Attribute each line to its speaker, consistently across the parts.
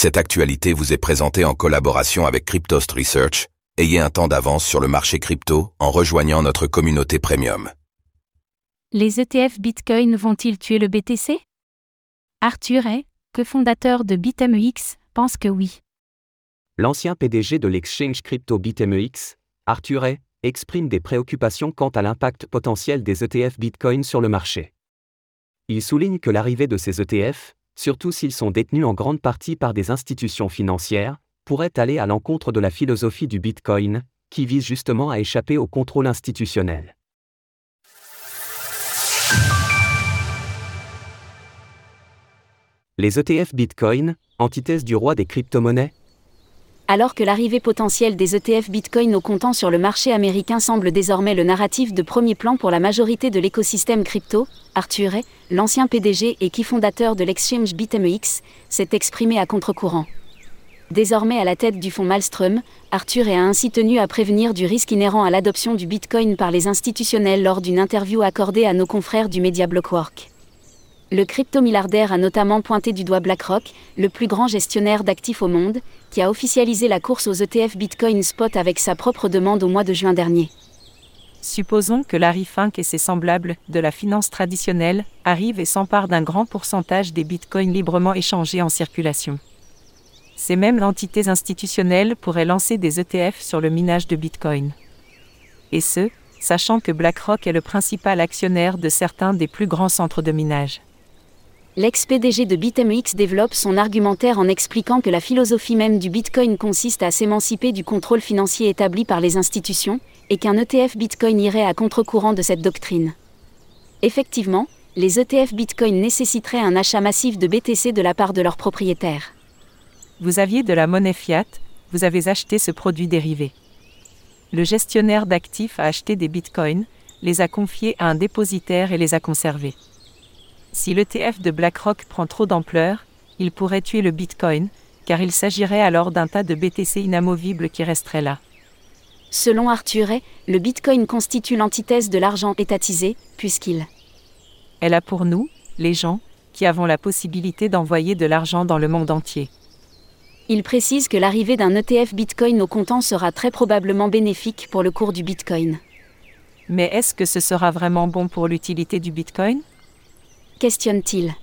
Speaker 1: Cette actualité vous est présentée en collaboration avec Cryptost Research. Ayez un temps d'avance sur le marché crypto en rejoignant notre communauté premium.
Speaker 2: Les ETF Bitcoin vont-ils tuer le BTC Arthur Hay, cofondateur de BitMEX, pense que oui.
Speaker 3: L'ancien PDG de l'exchange crypto BitMEX, Arthur Hay, exprime des préoccupations quant à l'impact potentiel des ETF Bitcoin sur le marché. Il souligne que l'arrivée de ces ETF, surtout s'ils sont détenus en grande partie par des institutions financières, pourrait aller à l'encontre de la philosophie du Bitcoin, qui vise justement à échapper au contrôle institutionnel. Les ETF Bitcoin, antithèse du roi des crypto-monnaies
Speaker 2: Alors que l'arrivée potentielle des ETF Bitcoin au comptant sur le marché américain semble désormais le narratif de premier plan pour la majorité de l'écosystème crypto, Arthur Hay, l'ancien PDG et qui fondateur de l'exchange BitMEX, s'est exprimé à contre-courant. Désormais à la tête du fonds Malmström, Arthur Hay a ainsi tenu à prévenir du risque inhérent à l'adoption du Bitcoin par les institutionnels lors d'une interview accordée à nos confrères du média Blockwork. Le crypto-milliardaire a notamment pointé du doigt BlackRock, le plus grand gestionnaire d'actifs au monde, qui a officialisé la course aux ETF Bitcoin Spot avec sa propre demande au mois de juin dernier.
Speaker 4: Supposons que Larry Fink et ses semblables de la finance traditionnelle arrivent et s'emparent d'un grand pourcentage des bitcoins librement échangés en circulation. Ces mêmes entités institutionnelles pourraient lancer des ETF sur le minage de bitcoin. Et ce, sachant que BlackRock est le principal actionnaire de certains des plus grands centres de minage.
Speaker 2: L'ex-PDG de BitMEX développe son argumentaire en expliquant que la philosophie même du Bitcoin consiste à s'émanciper du contrôle financier établi par les institutions, et qu'un ETF Bitcoin irait à contre-courant de cette doctrine. Effectivement, les ETF Bitcoin nécessiteraient un achat massif de BTC de la part de leurs propriétaires.
Speaker 4: Vous aviez de la monnaie fiat, vous avez acheté ce produit dérivé. Le gestionnaire d'actifs a acheté des bitcoins, les a confiés à un dépositaire et les a conservés. Si l'ETF de BlackRock prend trop d'ampleur, il pourrait tuer le Bitcoin, car il s'agirait alors d'un tas de BTC inamovibles qui resterait là.
Speaker 2: Selon Arthur le Bitcoin constitue l'antithèse de l'argent étatisé, puisqu'il
Speaker 4: Elle a pour nous, les gens, qui avons la possibilité d'envoyer de l'argent dans le monde entier.
Speaker 2: Il précise que l'arrivée d'un ETF Bitcoin au comptant sera très probablement bénéfique pour le cours du Bitcoin.
Speaker 4: Mais est-ce que ce sera vraiment bon pour l'utilité du Bitcoin?
Speaker 2: Questionne-t-il.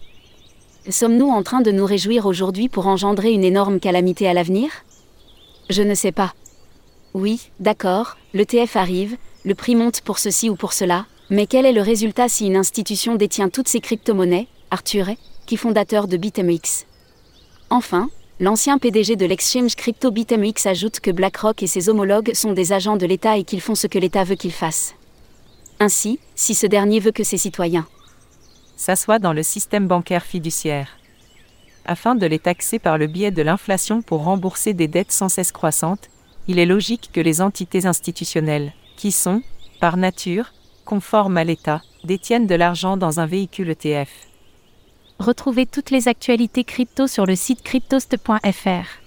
Speaker 2: Sommes-nous en train de nous réjouir aujourd'hui pour engendrer une énorme calamité à l'avenir? Je ne sais pas. Oui, d'accord, l'ETF arrive, le prix monte pour ceci ou pour cela, mais quel est le résultat si une institution détient toutes ces crypto-monnaies Arthur qui fondateur de BitMEX. Enfin, l'ancien PDG de l'exchange crypto BitMEX ajoute que BlackRock et ses homologues sont des agents de l'État et qu'ils font ce que l'État veut qu'ils fassent. Ainsi, si ce dernier veut que ses citoyens
Speaker 4: s'assoient dans le système bancaire fiduciaire. Afin de les taxer par le biais de l'inflation pour rembourser des dettes sans cesse croissantes, il est logique que les entités institutionnelles, qui sont, par nature, conformes à l'État, détiennent de l'argent dans un véhicule ETF.
Speaker 2: Retrouvez toutes les actualités crypto sur le site cryptost.fr.